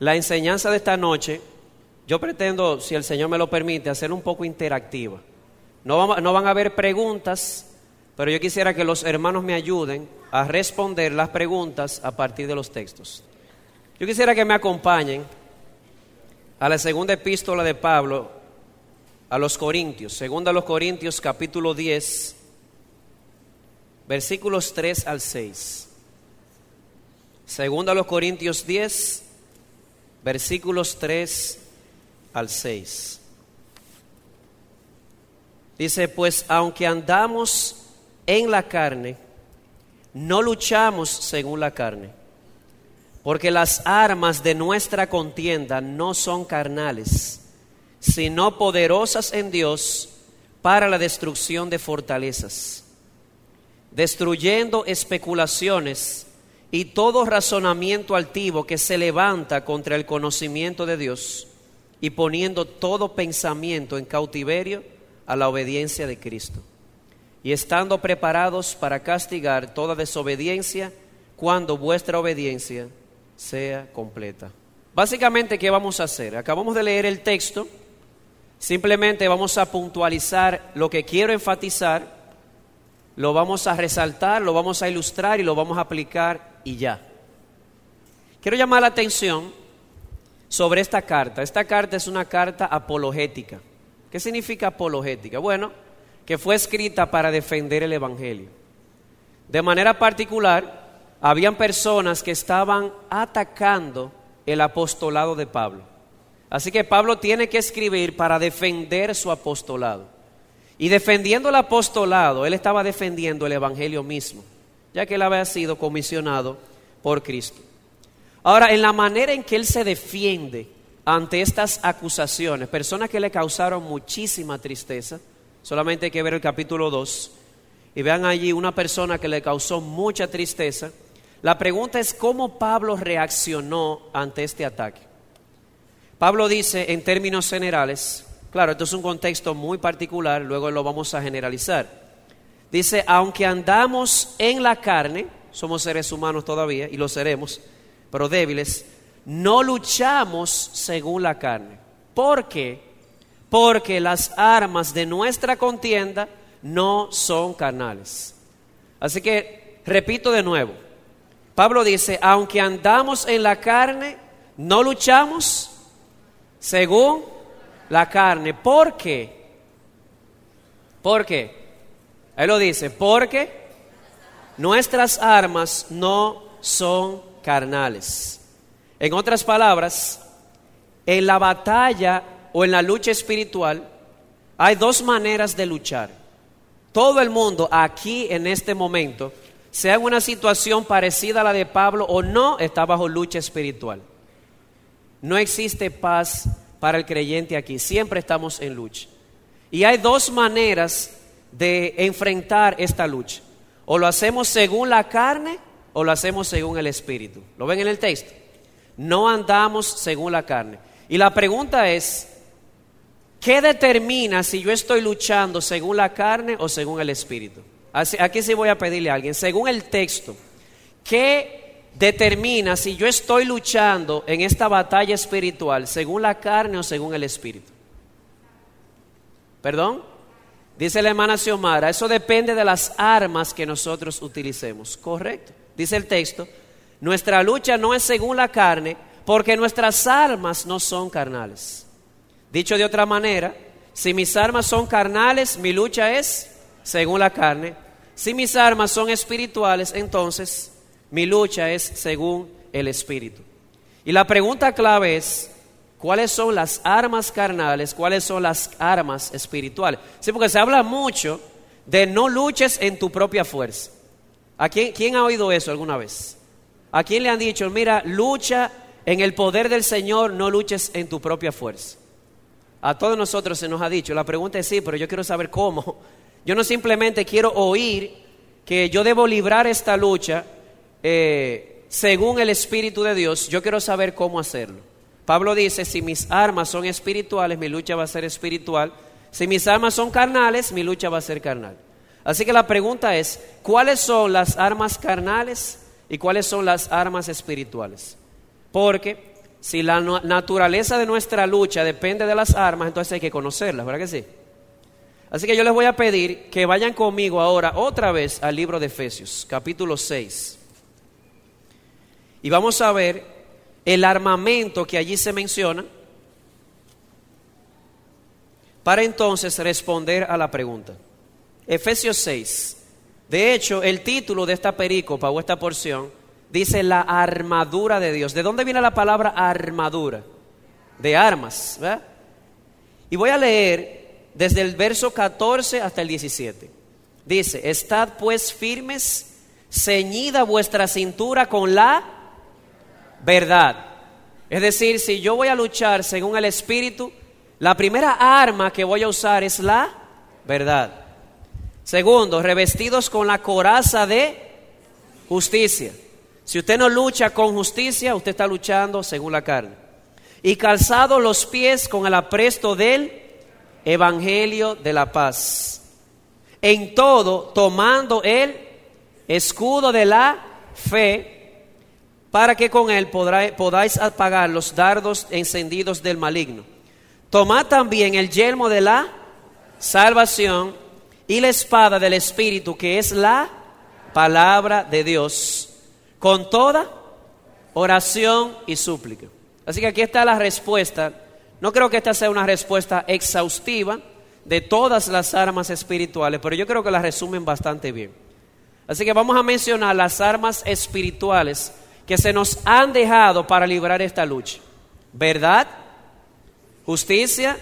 La enseñanza de esta noche, yo pretendo, si el Señor me lo permite, hacer un poco interactiva. No, no van a haber preguntas, pero yo quisiera que los hermanos me ayuden a responder las preguntas a partir de los textos. Yo quisiera que me acompañen a la segunda epístola de Pablo a los Corintios, segunda a los Corintios capítulo 10, versículos 3 al 6. Segunda a los Corintios 10, versículos 3 al 6. Dice, pues aunque andamos en la carne, no luchamos según la carne, porque las armas de nuestra contienda no son carnales, sino poderosas en Dios para la destrucción de fortalezas, destruyendo especulaciones y todo razonamiento altivo que se levanta contra el conocimiento de Dios y poniendo todo pensamiento en cautiverio a la obediencia de Cristo y estando preparados para castigar toda desobediencia cuando vuestra obediencia sea completa. Básicamente, ¿qué vamos a hacer? Acabamos de leer el texto, simplemente vamos a puntualizar lo que quiero enfatizar, lo vamos a resaltar, lo vamos a ilustrar y lo vamos a aplicar y ya. Quiero llamar la atención sobre esta carta. Esta carta es una carta apologética. ¿Qué significa apologética? Bueno, que fue escrita para defender el Evangelio. De manera particular, habían personas que estaban atacando el apostolado de Pablo. Así que Pablo tiene que escribir para defender su apostolado. Y defendiendo el apostolado, él estaba defendiendo el Evangelio mismo, ya que él había sido comisionado por Cristo. Ahora, en la manera en que él se defiende ante estas acusaciones, personas que le causaron muchísima tristeza, solamente hay que ver el capítulo 2 y vean allí una persona que le causó mucha tristeza. La pregunta es cómo Pablo reaccionó ante este ataque. Pablo dice en términos generales, claro, esto es un contexto muy particular, luego lo vamos a generalizar. Dice, aunque andamos en la carne, somos seres humanos todavía y lo seremos, pero débiles, no luchamos según la carne. ¿Por qué? Porque las armas de nuestra contienda no son carnales. Así que, repito de nuevo, Pablo dice, aunque andamos en la carne, no luchamos según la carne. ¿Por qué? ¿Por qué? Él lo dice, porque nuestras armas no son carnales. En otras palabras, en la batalla o en la lucha espiritual hay dos maneras de luchar. Todo el mundo aquí en este momento, sea en una situación parecida a la de Pablo o no, está bajo lucha espiritual. No existe paz para el creyente aquí, siempre estamos en lucha. Y hay dos maneras de enfrentar esta lucha. O lo hacemos según la carne o lo hacemos según el espíritu. ¿Lo ven en el texto? no andamos según la carne. Y la pregunta es, ¿qué determina si yo estoy luchando según la carne o según el Espíritu? Aquí sí voy a pedirle a alguien, según el texto, ¿qué determina si yo estoy luchando en esta batalla espiritual según la carne o según el Espíritu? ¿Perdón? Dice la hermana Xiomara, eso depende de las armas que nosotros utilicemos. Correcto. Dice el texto, nuestra lucha no es según la carne, porque nuestras armas no son carnales. Dicho de otra manera, si mis armas son carnales, mi lucha es según la carne. Si mis armas son espirituales, entonces mi lucha es según el espíritu. Y la pregunta clave es, ¿cuáles son las armas carnales? ¿Cuáles son las armas espirituales? Sí, porque se habla mucho de no luches en tu propia fuerza. ¿A quién, quién ha oído eso alguna vez? ¿A quién le han dicho, mira, lucha en el poder del Señor, no luches en tu propia fuerza? A todos nosotros se nos ha dicho, la pregunta es sí, pero yo quiero saber cómo. Yo no simplemente quiero oír que yo debo librar esta lucha eh, según el Espíritu de Dios, yo quiero saber cómo hacerlo. Pablo dice, si mis armas son espirituales, mi lucha va a ser espiritual. Si mis armas son carnales, mi lucha va a ser carnal. Así que la pregunta es, ¿cuáles son las armas carnales y cuáles son las armas espirituales. Porque si la naturaleza de nuestra lucha depende de las armas, entonces hay que conocerlas, ¿verdad que sí? Así que yo les voy a pedir que vayan conmigo ahora otra vez al libro de Efesios, capítulo 6. Y vamos a ver el armamento que allí se menciona para entonces responder a la pregunta. Efesios 6. De hecho, el título de esta pericopa o esta porción dice la armadura de Dios. ¿De dónde viene la palabra armadura? De armas. ¿verdad? Y voy a leer desde el verso 14 hasta el 17. Dice, estad pues firmes, ceñida vuestra cintura con la verdad. Es decir, si yo voy a luchar según el Espíritu, la primera arma que voy a usar es la verdad. Segundo, revestidos con la coraza de justicia. Si usted no lucha con justicia, usted está luchando según la carne. Y calzado los pies con el apresto del Evangelio de la paz. En todo, tomando el escudo de la fe, para que con él podáis apagar los dardos encendidos del maligno. Tomad también el yelmo de la salvación y la espada del Espíritu, que es la palabra de Dios con toda oración y súplica. Así que aquí está la respuesta. No creo que esta sea una respuesta exhaustiva de todas las armas espirituales, pero yo creo que la resumen bastante bien. Así que vamos a mencionar las armas espirituales que se nos han dejado para librar esta lucha. Verdad, justicia,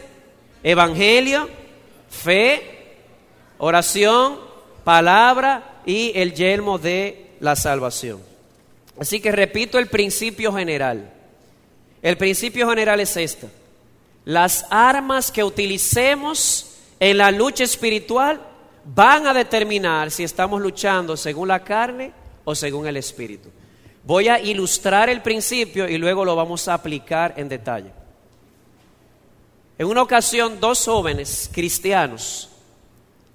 evangelio, fe, oración, palabra y el yelmo de la salvación. Así que repito el principio general. El principio general es esta. Las armas que utilicemos en la lucha espiritual van a determinar si estamos luchando según la carne o según el espíritu. Voy a ilustrar el principio y luego lo vamos a aplicar en detalle. En una ocasión, dos jóvenes cristianos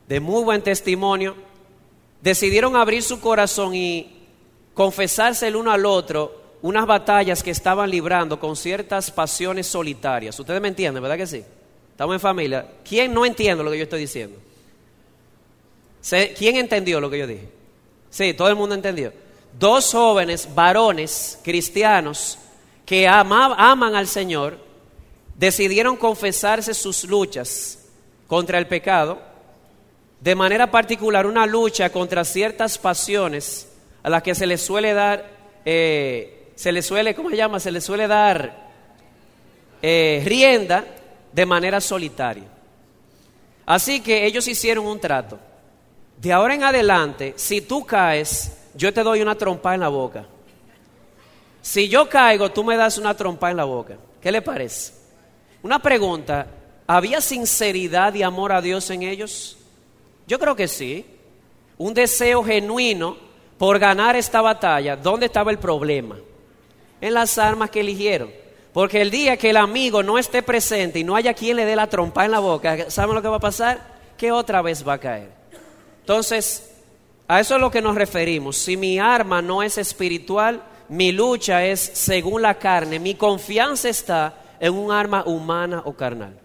de muy buen testimonio decidieron abrir su corazón y confesarse el uno al otro unas batallas que estaban librando con ciertas pasiones solitarias. Ustedes me entienden, ¿verdad que sí? Estamos en familia. ¿Quién no entiende lo que yo estoy diciendo? ¿Quién entendió lo que yo dije? Sí, todo el mundo entendió. Dos jóvenes varones cristianos que aman al Señor decidieron confesarse sus luchas contra el pecado, de manera particular una lucha contra ciertas pasiones a las que se les suele dar, eh, se les suele, ¿cómo se llama? Se les suele dar eh, rienda de manera solitaria. Así que ellos hicieron un trato. De ahora en adelante, si tú caes, yo te doy una trompa en la boca. Si yo caigo, tú me das una trompa en la boca. ¿Qué le parece? Una pregunta, ¿había sinceridad y amor a Dios en ellos? Yo creo que sí. Un deseo genuino por ganar esta batalla, ¿dónde estaba el problema? En las armas que eligieron. Porque el día que el amigo no esté presente y no haya quien le dé la trompa en la boca, ¿saben lo que va a pasar? Que otra vez va a caer. Entonces, a eso es lo que nos referimos. Si mi arma no es espiritual, mi lucha es según la carne, mi confianza está en un arma humana o carnal.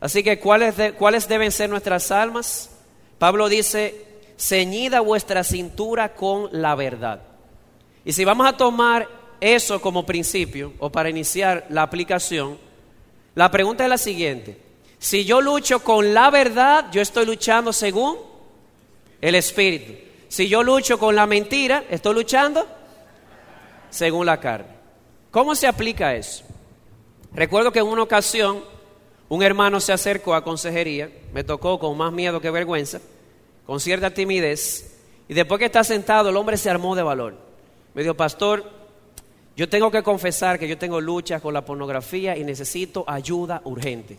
Así que, ¿cuáles, ¿cuáles deben ser nuestras armas? Pablo dice, ceñida vuestra cintura con la verdad. Y si vamos a tomar eso como principio o para iniciar la aplicación, la pregunta es la siguiente. Si yo lucho con la verdad, yo estoy luchando según el Espíritu. Si yo lucho con la mentira, estoy luchando según la carne. ¿Cómo se aplica eso? Recuerdo que en una ocasión un hermano se acercó a consejería, me tocó con más miedo que vergüenza, con cierta timidez, y después que está sentado, el hombre se armó de valor. Me dijo, pastor, yo tengo que confesar que yo tengo luchas con la pornografía y necesito ayuda urgente.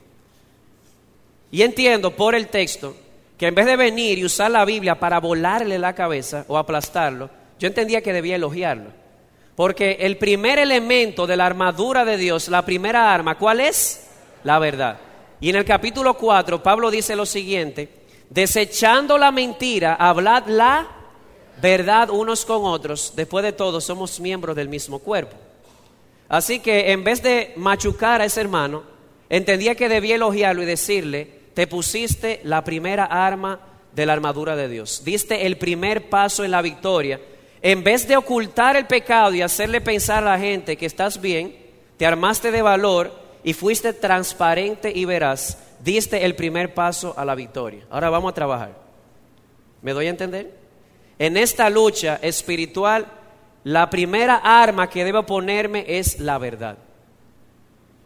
Y entiendo por el texto que en vez de venir y usar la Biblia para volarle la cabeza o aplastarlo, yo entendía que debía elogiarlo. Porque el primer elemento de la armadura de Dios, la primera arma, ¿cuál es? La verdad. Y en el capítulo 4, Pablo dice lo siguiente, Desechando la mentira, hablad la verdad unos con otros. Después de todo, somos miembros del mismo cuerpo. Así que en vez de machucar a ese hermano, entendía que debía elogiarlo y decirle, te pusiste la primera arma de la armadura de Dios, diste el primer paso en la victoria. En vez de ocultar el pecado y hacerle pensar a la gente que estás bien, te armaste de valor y fuiste transparente y veraz, diste el primer paso a la victoria. Ahora vamos a trabajar. ¿Me doy a entender? En esta lucha espiritual, la primera arma que debo ponerme es la verdad.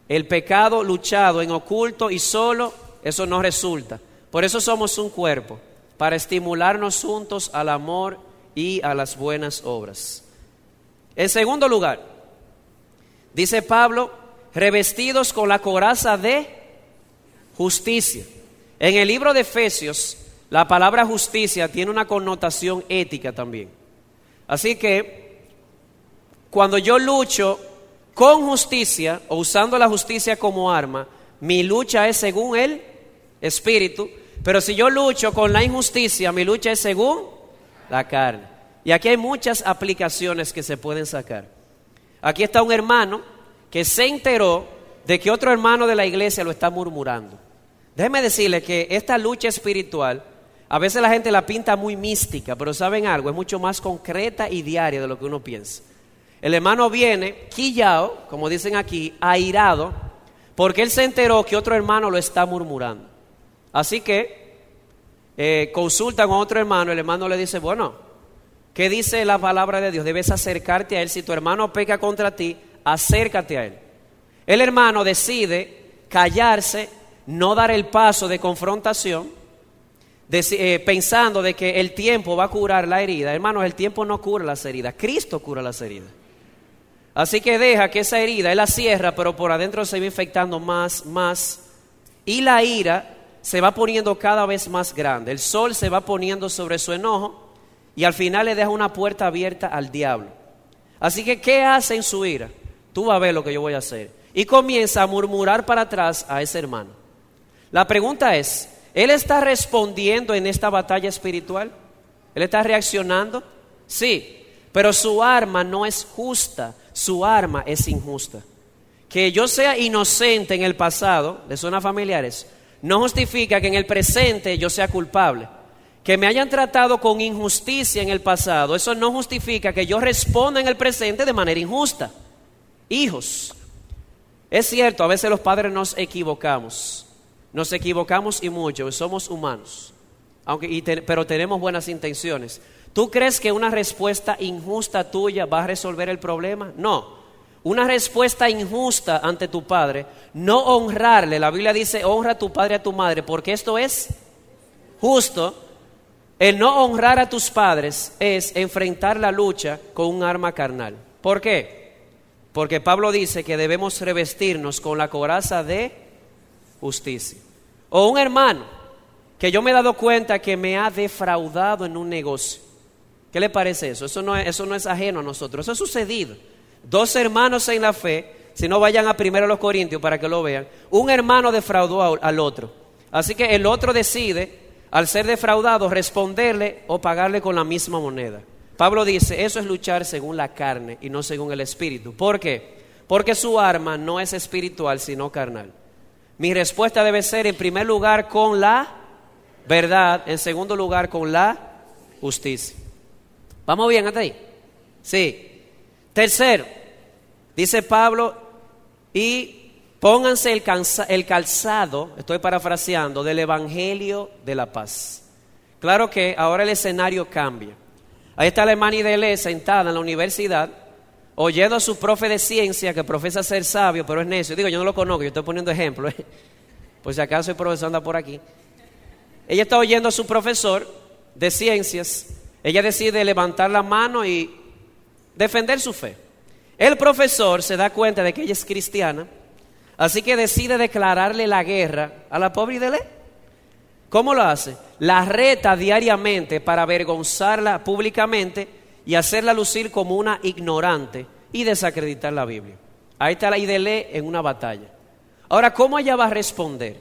El pecado luchado en oculto y solo, eso no resulta. Por eso somos un cuerpo, para estimularnos juntos al amor y a las buenas obras. En segundo lugar, dice Pablo, revestidos con la coraza de justicia. En el libro de Efesios, la palabra justicia tiene una connotación ética también. Así que, cuando yo lucho con justicia o usando la justicia como arma, mi lucha es según el espíritu, pero si yo lucho con la injusticia, mi lucha es según la carne. Y aquí hay muchas aplicaciones que se pueden sacar. Aquí está un hermano que se enteró de que otro hermano de la iglesia lo está murmurando. Déjeme decirle que esta lucha espiritual, a veces la gente la pinta muy mística, pero saben algo, es mucho más concreta y diaria de lo que uno piensa. El hermano viene quillao, como dicen aquí, airado, porque él se enteró que otro hermano lo está murmurando. Así que eh, consulta con otro hermano, el hermano le dice, bueno, ¿qué dice la palabra de Dios? Debes acercarte a él. Si tu hermano peca contra ti, acércate a él. El hermano decide callarse, no dar el paso de confrontación, eh, pensando de que el tiempo va a curar la herida. Hermanos, el tiempo no cura las heridas, Cristo cura las heridas. Así que deja que esa herida, él la cierra, pero por adentro se va infectando más, más. Y la ira se va poniendo cada vez más grande. El sol se va poniendo sobre su enojo y al final le deja una puerta abierta al diablo. Así que, ¿qué hace en su ira? tú vas a ver lo que yo voy a hacer. Y comienza a murmurar para atrás a ese hermano. La pregunta es, ¿él está respondiendo en esta batalla espiritual? ¿Él está reaccionando? Sí, pero su arma no es justa, su arma es injusta. Que yo sea inocente en el pasado, de zonas familiares, no justifica que en el presente yo sea culpable. Que me hayan tratado con injusticia en el pasado, eso no justifica que yo responda en el presente de manera injusta hijos. Es cierto, a veces los padres nos equivocamos, nos equivocamos y mucho, somos humanos, aunque, pero tenemos buenas intenciones. ¿Tú crees que una respuesta injusta tuya va a resolver el problema? No. Una respuesta injusta ante tu padre, no honrarle. La Biblia dice, honra a tu padre y a tu madre, porque esto es justo. El no honrar a tus padres es enfrentar la lucha con un arma carnal. ¿Por qué? Porque Pablo dice que debemos revestirnos con la coraza de justicia. O un hermano que yo me he dado cuenta que me ha defraudado en un negocio. ¿Qué le parece eso? Eso no es, eso no es ajeno a nosotros. Eso ha sucedido. Dos hermanos en la fe, si no vayan a primero los Corintios para que lo vean, un hermano defraudó al otro. Así que el otro decide, al ser defraudado, responderle o pagarle con la misma moneda. Pablo dice, eso es luchar según la carne y no según el espíritu. ¿Por qué? Porque su arma no es espiritual, sino carnal. Mi respuesta debe ser, en primer lugar, con la verdad, en segundo lugar, con la justicia. ¿Vamos bien hasta ahí? Sí. Tercero, dice Pablo, y pónganse el, calzado, estoy parafraseando, del Evangelio de la paz. Claro que ahora el escenario cambia. Ahí está la hermana Idele sentada en la universidad, oyendo a su profe de ciencia que profesa ser sabio, pero es necio. Digo, yo no lo conozco, yo estoy poniendo ejemplo. ¿eh? Por si acaso el profesor anda por aquí. Ella está oyendo a su profesor de ciencias. Ella decide levantar la mano y defender su fe. El profesor se da cuenta de que ella es cristiana, así que decide declararle la guerra a la pobre Idele. ¿Cómo lo hace? La reta diariamente para avergonzarla públicamente y hacerla lucir como una ignorante y desacreditar la Biblia. Ahí está la Idele en una batalla. Ahora, ¿cómo ella va a responder?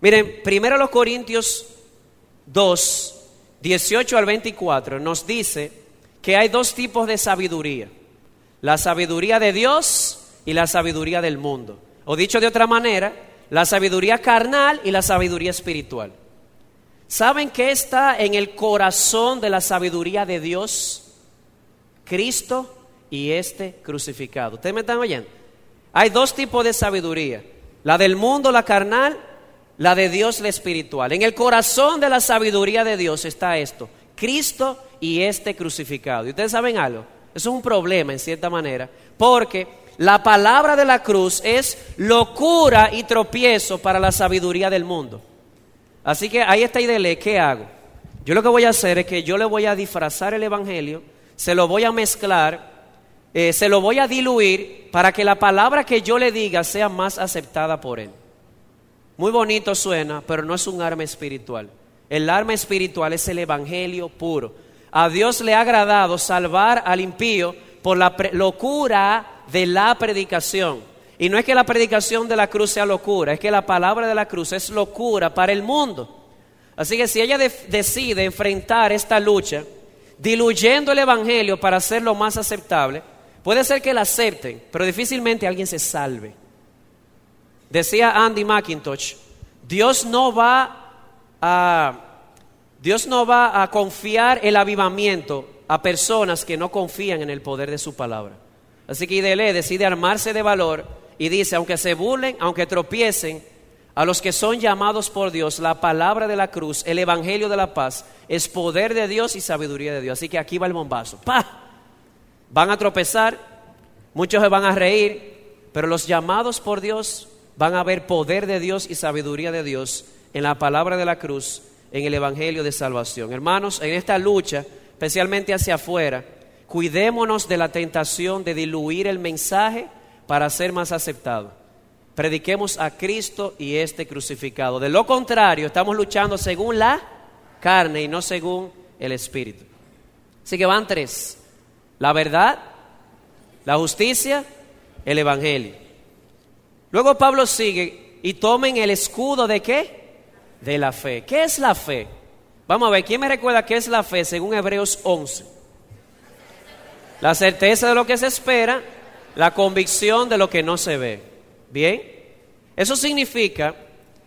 Miren, primero los Corintios 2, 18 al 24 nos dice que hay dos tipos de sabiduría. la sabiduría de Dios y la sabiduría del mundo. O dicho de otra manera, la sabiduría carnal y la sabiduría espiritual. ¿Saben qué está en el corazón de la sabiduría de Dios? Cristo y este crucificado. ¿Ustedes me están oyendo? Hay dos tipos de sabiduría. La del mundo, la carnal, la de Dios, la espiritual. En el corazón de la sabiduría de Dios está esto. Cristo y este crucificado. ¿Y ustedes saben algo? Eso es un problema en cierta manera, porque la palabra de la cruz es locura y tropiezo para la sabiduría del mundo. Así que ahí está Idele, ¿qué hago? Yo lo que voy a hacer es que yo le voy a disfrazar el Evangelio, se lo voy a mezclar, eh, se lo voy a diluir para que la palabra que yo le diga sea más aceptada por él. Muy bonito suena, pero no es un arma espiritual. El arma espiritual es el Evangelio puro. A Dios le ha agradado salvar al impío por la locura de la predicación. Y no es que la predicación de la cruz sea locura, es que la palabra de la cruz es locura para el mundo. Así que si ella decide enfrentar esta lucha, diluyendo el Evangelio para hacerlo más aceptable, puede ser que la acepten, pero difícilmente alguien se salve. Decía Andy McIntosh, Dios no va Dios no va a confiar el avivamiento a personas que no confían en el poder de su palabra. Así que decide armarse de valor y dice, aunque se burlen, aunque tropiecen, a los que son llamados por Dios, la palabra de la cruz, el evangelio de la paz, es poder de Dios y sabiduría de Dios. Así que aquí va el bombazo. ¡Pah! Van a tropezar, muchos se van a reír, pero los llamados por Dios van a ver poder de Dios y sabiduría de Dios en la palabra de la cruz, en el evangelio de salvación. Hermanos, en esta lucha, especialmente hacia afuera, cuidémonos de la tentación de diluir el mensaje para ser más aceptado. Prediquemos a Cristo y este crucificado. De lo contrario, estamos luchando según la carne y no según el Espíritu. Así que van tres. La verdad, la justicia, el Evangelio. Luego Pablo sigue y tomen el escudo de qué? De la fe. ¿Qué es la fe? Vamos a ver, ¿quién me recuerda qué es la fe según Hebreos 11? La certeza de lo que se espera la convicción de lo que no se ve. Bien, eso significa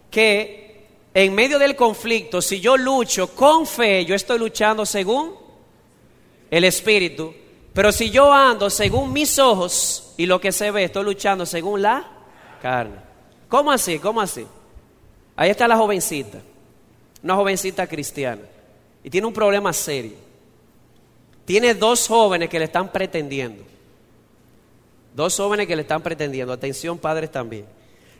que en medio del conflicto, si yo lucho con fe, yo estoy luchando según el Espíritu, pero si yo ando según mis ojos y lo que se ve, estoy luchando según la carne. ¿Cómo así? ¿Cómo así? Ahí está la jovencita, una jovencita cristiana, y tiene un problema serio. Tiene dos jóvenes que le están pretendiendo. Dos jóvenes que le están pretendiendo. Atención, padres también.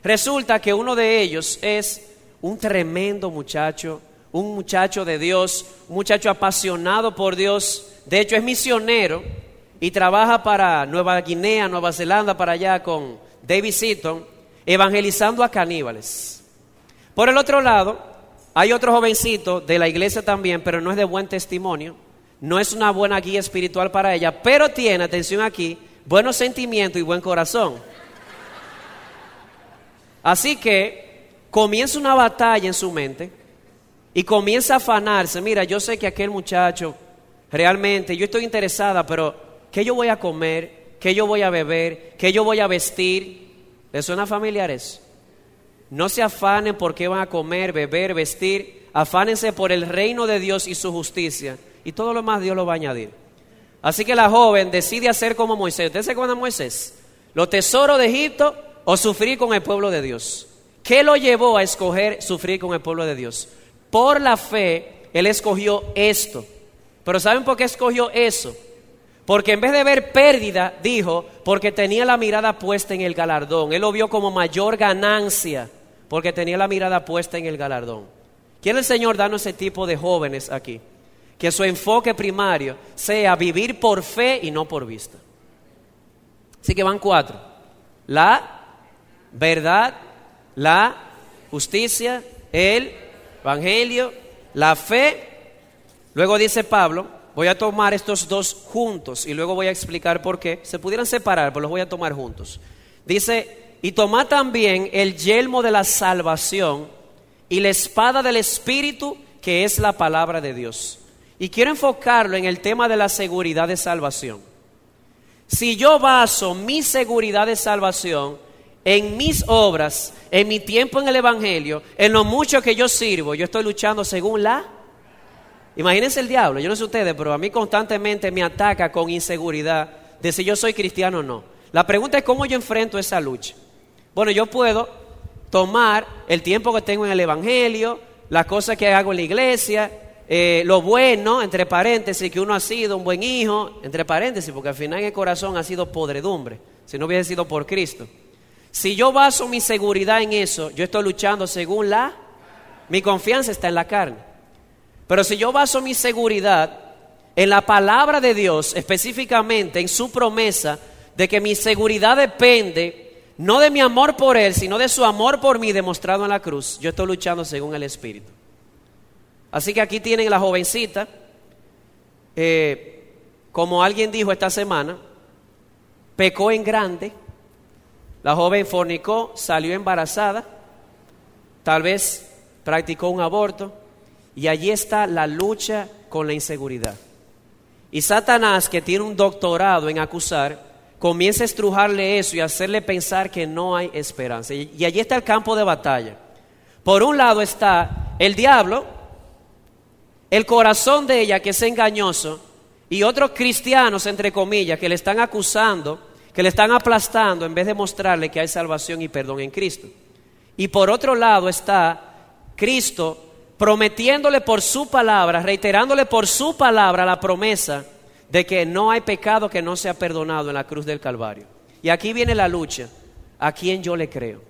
Resulta que uno de ellos es un tremendo muchacho, un muchacho de Dios, un muchacho apasionado por Dios. De hecho, es misionero y trabaja para Nueva Guinea, Nueva Zelanda, para allá con David Seaton, evangelizando a caníbales. Por el otro lado, hay otro jovencito de la iglesia también, pero no es de buen testimonio, no es una buena guía espiritual para ella, pero tiene, atención aquí, buenos sentimientos y buen corazón. Así que comienza una batalla en su mente y comienza a afanarse. Mira, yo sé que aquel muchacho, realmente, yo estoy interesada, pero ¿qué yo voy a comer? ¿Qué yo voy a beber? ¿Qué yo voy a vestir? ¿Les suena familiares? No se afanen por qué van a comer, beber, vestir. Afánense por el reino de Dios y su justicia. Y todo lo más Dios lo va a añadir. Así que la joven decide hacer como Moisés. ¿Usted se acuerda de Moisés? Los tesoros de Egipto o sufrir con el pueblo de Dios. ¿Qué lo llevó a escoger sufrir con el pueblo de Dios? Por la fe, él escogió esto. Pero ¿saben por qué escogió eso? Porque en vez de ver pérdida, dijo, porque tenía la mirada puesta en el galardón. Él lo vio como mayor ganancia, porque tenía la mirada puesta en el galardón. ¿Quiere el Señor darnos ese tipo de jóvenes aquí? que su enfoque primario sea vivir por fe y no por vista. Así que van cuatro. La verdad, la justicia, el evangelio, la fe. Luego dice Pablo, voy a tomar estos dos juntos y luego voy a explicar por qué. Se pudieran separar, pero los voy a tomar juntos. Dice, y toma también el yelmo de la salvación y la espada del Espíritu, que es la palabra de Dios. Y quiero enfocarlo en el tema de la seguridad de salvación. Si yo baso mi seguridad de salvación en mis obras, en mi tiempo en el Evangelio, en lo mucho que yo sirvo, yo estoy luchando según la... Imagínense el diablo, yo no sé ustedes, pero a mí constantemente me ataca con inseguridad de si yo soy cristiano o no. La pregunta es cómo yo enfrento esa lucha. Bueno, yo puedo tomar el tiempo que tengo en el Evangelio, las cosas que hago en la iglesia, eh, lo bueno, entre paréntesis, que uno ha sido un buen hijo, entre paréntesis, porque al final en el corazón ha sido podredumbre, si no hubiese sido por Cristo. Si yo baso mi seguridad en eso, yo estoy luchando según la... Mi confianza está en la carne. Pero si yo baso mi seguridad en la palabra de Dios, específicamente en su promesa de que mi seguridad depende no de mi amor por Él, sino de su amor por mí demostrado en la cruz, yo estoy luchando según el Espíritu. Así que aquí tienen la jovencita, eh, como alguien dijo esta semana, pecó en grande, la joven fornicó, salió embarazada, tal vez practicó un aborto, y allí está la lucha con la inseguridad. Y Satanás, que tiene un doctorado en acusar, comienza a estrujarle eso y hacerle pensar que no hay esperanza. Y allí está el campo de batalla. Por un lado está el diablo, el corazón de ella que es engañoso, y otros cristianos, entre comillas, que le están acusando, que le están aplastando en vez de mostrarle que hay salvación y perdón en Cristo. Y por otro lado está Cristo prometiéndole por su palabra, reiterándole por su palabra la promesa de que no hay pecado que no sea perdonado en la cruz del Calvario. Y aquí viene la lucha, a quién yo le creo.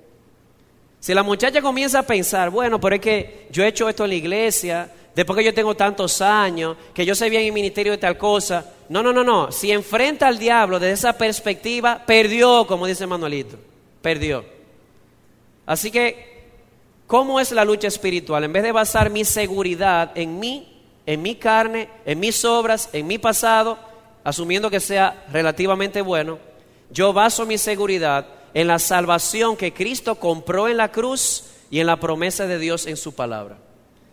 Si la muchacha comienza a pensar, bueno, pero es que yo he hecho esto en la iglesia, después que yo tengo tantos años, que yo sé bien el ministerio de tal cosa. No, no, no, no. Si enfrenta al diablo desde esa perspectiva, perdió, como dice Manuelito. Perdió. Así que, ¿cómo es la lucha espiritual? En vez de basar mi seguridad en mí, en mi carne, en mis obras, en mi pasado, asumiendo que sea relativamente bueno, yo baso mi seguridad en la salvación que Cristo compró en la cruz y en la promesa de Dios en su palabra.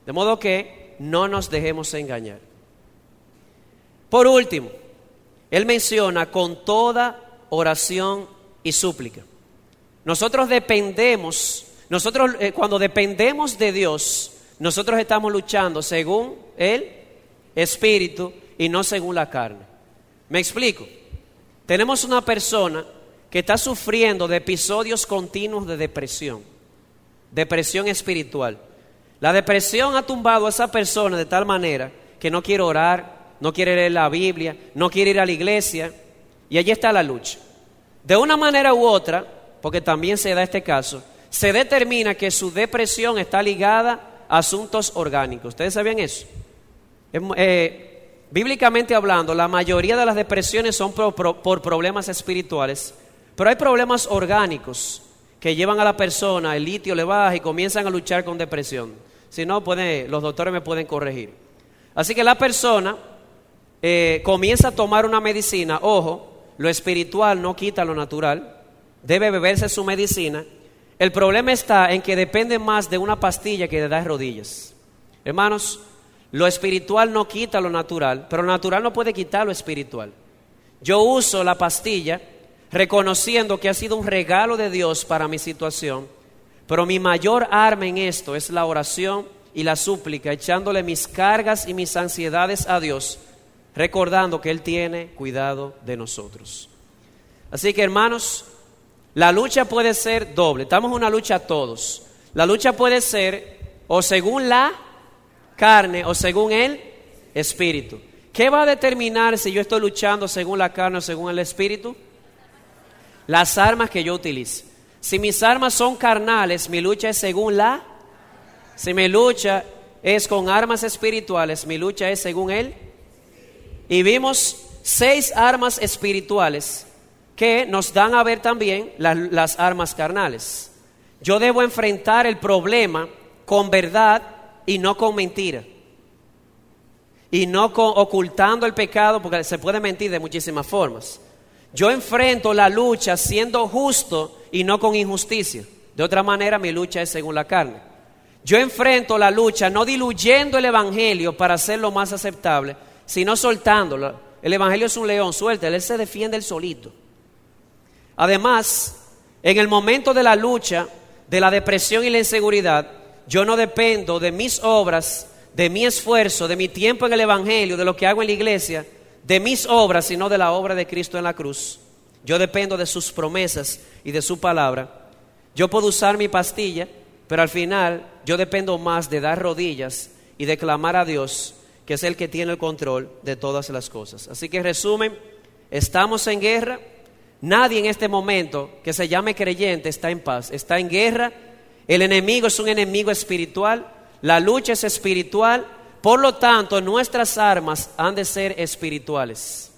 De modo que no nos dejemos engañar. Por último, él menciona con toda oración y súplica. Nosotros dependemos, nosotros eh, cuando dependemos de Dios, nosotros estamos luchando según el Espíritu y no según la carne. Me explico. Tenemos una persona que está sufriendo de episodios continuos de depresión, depresión espiritual. La depresión ha tumbado a esa persona de tal manera que no quiere orar, no quiere leer la Biblia, no quiere ir a la iglesia. Y allí está la lucha. De una manera u otra, porque también se da este caso, se determina que su depresión está ligada asuntos orgánicos. ¿Ustedes sabían eso? Eh, bíblicamente hablando, la mayoría de las depresiones son por, problemas espirituales, pero hay problemas orgánicos que llevan a la persona, el litio le baja y comienzan a luchar con depresión. Si no, los doctores me pueden corregir. Así que la persona eh, comienza a tomar una medicina. Ojo, lo espiritual no quita lo natural. Debe beberse su medicina. El problema está en que depende más de una pastilla que de dar rodillas. Hermanos, lo espiritual no quita lo natural, pero lo natural no puede quitar lo espiritual. Yo uso la pastilla reconociendo que ha sido un regalo de Dios para mi situación pero mi mayor arma en esto es la oración y la súplica, echándole mis cargas y mis ansiedades a Dios, recordando que Él tiene cuidado de nosotros. Así que hermanos, la lucha puede ser doble. Estamos en una lucha todos. La lucha puede ser o según la carne o según el espíritu. ¿Qué va a determinar si yo estoy luchando según la carne o según el espíritu? Las armas que yo utilice. Si mis armas son carnales, mi lucha es según la... Si mi lucha es con armas espirituales, mi lucha es según Él. Y vimos seis armas espirituales que nos dan a ver también las, armas carnales. Yo debo enfrentar el problema con verdad y no con mentira. Y no con, ocultando el pecado, porque se puede mentir de muchísimas formas. Yo enfrento la lucha siendo justo y no con injusticia. De otra manera, mi lucha es según la carne. Yo enfrento la lucha no diluyendo el Evangelio para hacerlo más aceptable, sino soltándolo, el Evangelio es un león, suelta, él se defiende el solito. Además, en el momento de la lucha, de la depresión y la inseguridad, yo no dependo de mis obras, de mi esfuerzo, de mi tiempo en el Evangelio, de lo que hago en la iglesia, de mis obras, sino de la obra de Cristo en la cruz. Yo dependo de sus promesas y de su palabra. Yo puedo usar mi pastilla, pero al final yo dependo más de dar rodillas y de clamar a Dios, que es el que tiene el control de todas las cosas. Así que resumen, estamos en guerra, Nadie en este momento que se llame creyente está en paz, está en guerra. El enemigo es un enemigo espiritual, la lucha es espiritual, por lo tanto nuestras armas han de ser espirituales.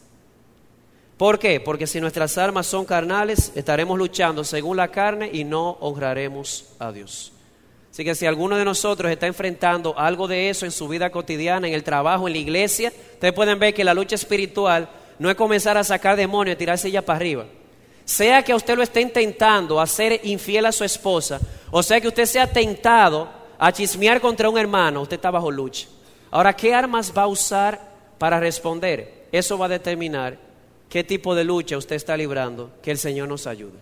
¿Por qué? Porque si nuestras armas son carnales, estaremos luchando según la carne y no honraremos a Dios. Así que si alguno de nosotros está enfrentando algo de eso en su vida cotidiana, en el trabajo, en la iglesia, ustedes pueden ver que la lucha espiritual no es comenzar a sacar demonios y tirarse ella para arriba. Sea que usted lo esté intentando hacer infiel a su esposa, o sea que usted sea tentado a chismear contra un hermano, usted está bajo lucha. Ahora, ¿qué armas va a usar para responder? Eso va a determinar qué tipo de lucha usted está librando. Que el Señor nos ayude.